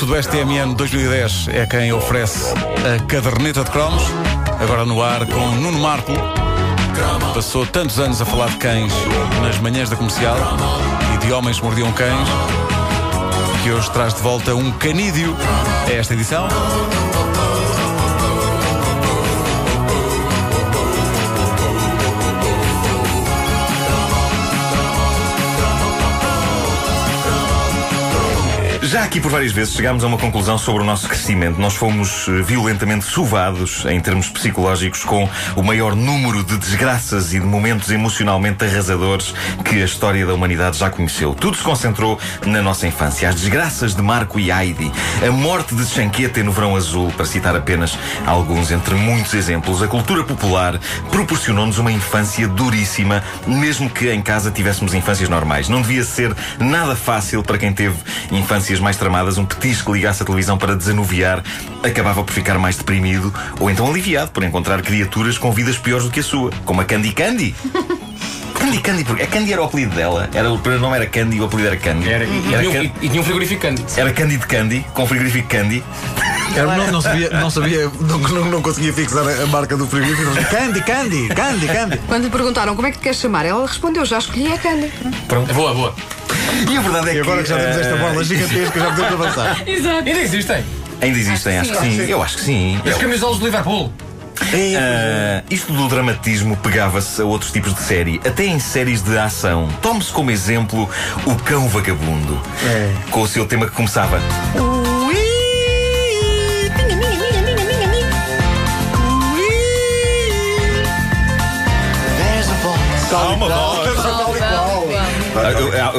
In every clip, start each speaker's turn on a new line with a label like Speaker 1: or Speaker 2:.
Speaker 1: Sudoeste TMN 2010 é quem oferece a caderneta de cromos. Agora no ar com Nuno Marco. Passou tantos anos a falar de cães nas manhãs da comercial e de homens que mordiam cães que hoje traz de volta um canídeo a esta edição.
Speaker 2: Já aqui por várias vezes chegámos a uma conclusão sobre o nosso crescimento. Nós fomos eh, violentamente sovados, em termos psicológicos, com o maior número de desgraças e de momentos emocionalmente arrasadores que a história da humanidade já conheceu. Tudo se concentrou na nossa infância. As desgraças de Marco e Heidi, a morte de Chanquete no Verão Azul, para citar apenas alguns entre muitos exemplos. A cultura popular proporcionou-nos uma infância duríssima, mesmo que em casa tivéssemos infâncias normais. Não devia ser nada fácil para quem teve infâncias mais tramadas, um petisco que ligasse a televisão para desanuviar, acabava por ficar mais deprimido ou então aliviado por encontrar criaturas com vidas piores do que a sua, como a Candy Candy. Candy Candy, porque a Candy era o apelido dela. Era, o primeiro nome era Candy e o apelido era Candy.
Speaker 3: Era, e,
Speaker 2: Era
Speaker 3: um-
Speaker 2: Can-
Speaker 3: e- e tinha um frigorífico Candy.
Speaker 2: Era Candy de Candy, com frigorífico Candy.
Speaker 1: Era- não, não sabia, não, sabia não, não, não conseguia fixar a, marca do frigorífico. Candy, Candy, Candy, Candy.
Speaker 4: Quando lhe perguntaram como é que te queres chamar, ela respondeu: já escolhi a Candy.
Speaker 3: É boa, boa.
Speaker 2: E a verdade é
Speaker 1: E agora que já temos esta
Speaker 2: eh,
Speaker 1: bola gigantesca, já podemos avançar.
Speaker 3: Ainda existem.
Speaker 2: Ainda existem, acho que sim. Eu acho que sim.
Speaker 3: As camisolas do Liverpool.
Speaker 2: Ah, isto do dramatismo pegava-se a outros tipos de série, até em séries de ação. Tome-se como exemplo o Cão Vagabundo,
Speaker 1: É.
Speaker 2: com o seu tema que começava. Há uma voz. Ah,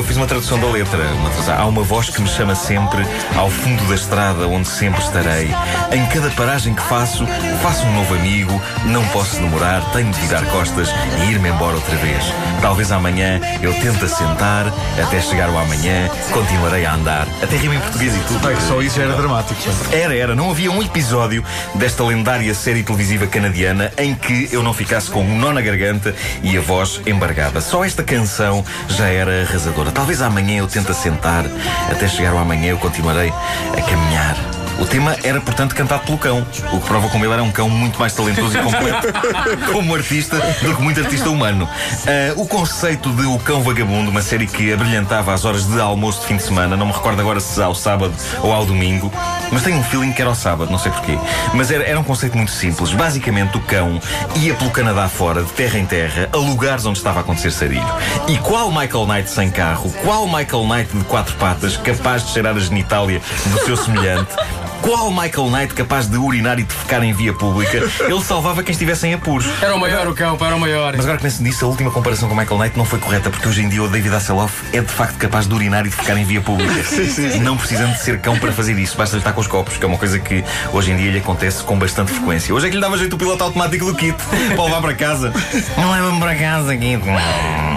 Speaker 2: Eu, fiz uma tradução da letra. Uma tradução. Há uma voz que me chama sempre ao fundo da estrada onde sempre estarei. Em cada paragem que faço, faço um novo amigo. Não posso demorar, tenho de virar costas e ir-me embora outra vez. Talvez amanhã eu tente assentar, até chegar o amanhã, continuarei a andar. Até rima em português e tudo.
Speaker 1: Só isso já era dramático. pá.
Speaker 2: Era, era. Não havia um episódio desta lendária série televisiva canadiana em que eu não ficasse com um nó na garganta e a voz embargada. Só esta canção já era arrasadora. Talvez amanhã eu tente assentar, até chegar ao amanhã eu continuarei a caminhar. O tema era, portanto, cantado pelo cão, o que prova como ele era um cão muito mais talentoso e completo como artista do que muito artista humano. Ah, o conceito de O Cão Vagabundo, uma série que abrilhantava às horas de almoço de fim de semana, não me recordo agora se ao sábado ou ao domingo, mas tenho um feeling que era ao sábado, não sei porquê. Mas era, era um conceito muito simples. Basicamente, o cão ia pelo Canadá fora, de terra em terra, a lugares onde estava a acontecer sarilho. E qual Michael Knight sem carro, qual Michael Knight de quatro patas, capaz de cheirar a genitália do seu semelhante, qual Michael Knight capaz de urinar e defecar em via pública, ele salvava quem estivesse em apuros.
Speaker 3: Era o maior o cão, era o maior.
Speaker 2: Mas agora que penso nisso, a última comparação com Michael Knight não foi correta, porque hoje em dia o David Hasselhoff é de facto capaz de urinar e de ficar em via pública. Não precisando de ser cão para fazer isso, basta lhe estar com os copos, que é uma coisa que hoje em dia lhe acontece com bastante frequência. Hoje é que lhe dava jeito o piloto automático do kit para levar para casa. Não leva-me para casa, Kit.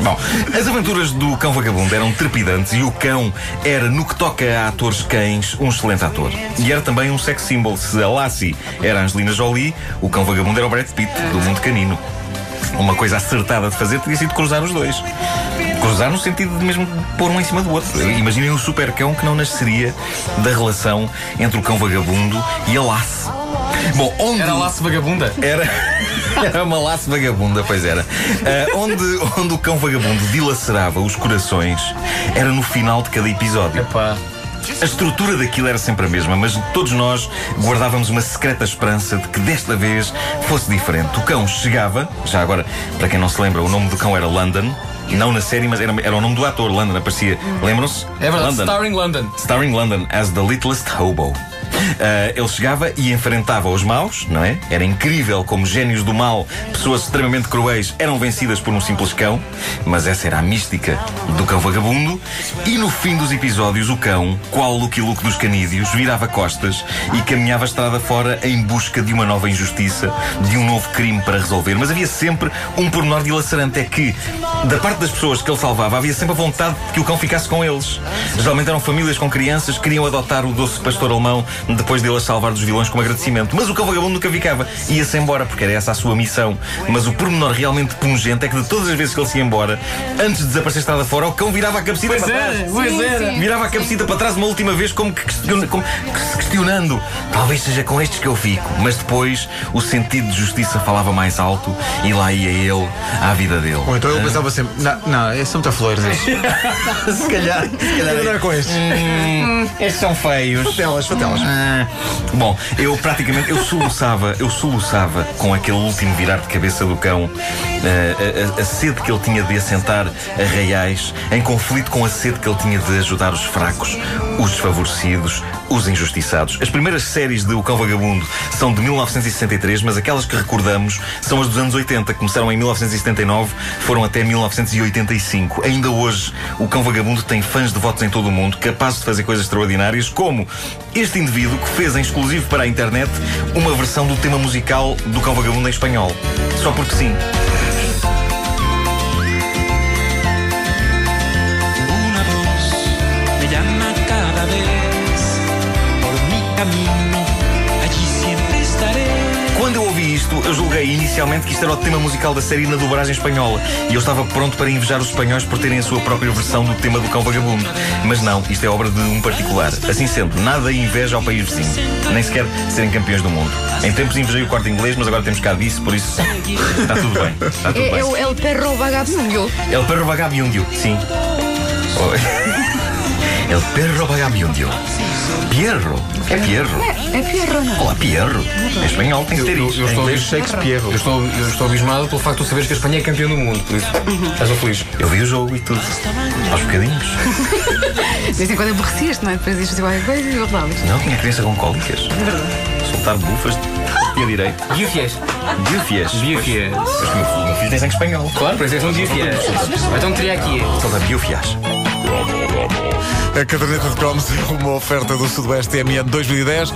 Speaker 2: Bom, as aventuras do cão vagabundo eram trepidantes e o cão era, no que toca a atores cães, um excelente ator. E era também um sex symbol. Se a Lassie era Angelina Jolie, o cão vagabundo era o Brad Pitt, do mundo canino. Uma coisa acertada de fazer teria sido cruzar os dois. Cruzar no sentido de mesmo pôr um em cima do outro. Imaginem um super cão que não nasceria da relação entre o cão vagabundo e a laço. Bom, onde.
Speaker 3: Era laço vagabunda.
Speaker 2: Era, era uma laço vagabunda, pois era. Ah, onde, onde o cão vagabundo dilacerava os corações era no final de cada episódio.
Speaker 3: Epá.
Speaker 2: A estrutura daquilo era sempre a mesma, mas todos nós guardávamos uma secreta esperança de que desta vez fosse diferente. O cão chegava, já agora, para quem não se lembra, o nome do cão era London. Não na série, mas era, era o nome do ator, London, aparecia. Lembram-se?
Speaker 3: É verdade,
Speaker 2: London.
Speaker 3: Starring London.
Speaker 2: Starring London as the littlest hobo. Ah, ele chegava e enfrentava os maus, não é? Era incrível como génios do mal, pessoas extremamente cruéis, eram vencidas por um simples cão, mas essa era a mística do cão vagabundo. E no fim dos episódios, o cão, qual o Luke dos canídeos, virava costas e caminhava estrada fora em busca de uma nova injustiça, de um novo crime para resolver. Mas havia sempre um pormenor dilacerante: é que Da parte das pessoas que ele salvava, havia sempre a vontade de que o cão ficasse com eles. Geralmente eram famílias com crianças que queriam adotar o doce pastor alemão depois dele as salvar dos vilões como agradecimento. Mas o cão vagabundo nunca ficava. Ia-se embora, porque era essa a sua missão. Mas o pormenor realmente pungente é que de todas as vezes que ele se ia embora, antes de desaparecer estrada fora, o cão virava a cabecita
Speaker 3: Pois
Speaker 2: para
Speaker 3: era,
Speaker 2: trás.
Speaker 3: pois era.
Speaker 2: Virava a cabecita para trás uma última vez, como que, como que se questionando. Talvez seja com estes que eu fico. Mas depois o sentido de justiça falava mais alto e lá ia ele à vida dele.
Speaker 5: Ou então ele pensava sempre, não, não, esses são muito flores.
Speaker 2: se calhar, se calhar.
Speaker 5: Não é com estes.
Speaker 2: Hum, estes são feios.
Speaker 5: Fatelas, fatelas.
Speaker 2: Ah, bom, eu praticamente eu soluçava, eu soluçava com aquele último virar de cabeça do cão ah, a, a- a sede que ele tinha de assentar arraiais em conflito com a sede que ele tinha de ajudar os fracos, os desfavorecidos, os injustiçados. As primeiras séries de O Cão Vagabundo são de 1963, mas aquelas que recordamos são as dos anos 80, que começaram em 1979, foram até 1985. Ainda hoje, O Cão Vagabundo tem fãs devotos em todo o mundo, capazes de fazer coisas extraordinárias, como este indivíduo que fez em exclusivo para a internet uma versão do tema musical do Cão Vagabundo em espanhol. Só porque sim. Eu julguei inicialmente que isto era o tema musical da série na dublagem espanhola e eu estava pronto para invejar os espanhóis por terem a sua própria versão do tema do Cão Vagabundo. Mas não, isto é obra de um particular. Assim sendo, nada inveja ao país vizinho, nem sequer serem campeões do mundo. Em tempos invejei o corte inglês, mas agora temos cá disso, por isso está tudo bem. Está tudo
Speaker 4: É,
Speaker 2: bem.
Speaker 4: é o El Perro Vagabundo.
Speaker 2: El perro vagabundo, sim. Oi. El perro vagabundo. Pierro. É Pierro.
Speaker 4: É Pierro, não?
Speaker 2: Olá, Pierro. Em espanhol tem que ter
Speaker 3: Eu,
Speaker 2: isto.
Speaker 3: eu estou,
Speaker 2: inglês,
Speaker 5: Shakespeare.
Speaker 3: eu, estou, eu estou abismado pelo facto de tu saberes que a Espanha é campeão do mundo. Por isso, estás um feliz.
Speaker 2: Eu vi o jogo e tudo. Aos bocadinhos.
Speaker 4: De vez em quando aborrecias-te, não é? Depois dizes qualquer coisa e voltavas.
Speaker 2: Não, tinha criança com cólicas. Soltar bufas. Tinha direito.
Speaker 3: Biofies.
Speaker 2: Biofias.
Speaker 3: Biofies.
Speaker 2: Mas o meu- filho tem sangue espanhol.
Speaker 3: Claro, por isso é que são biofies. Então teria aqui.
Speaker 2: Solta biofias.
Speaker 1: A caderneta de cromos é uma oferta do Sudoeste MN 2010.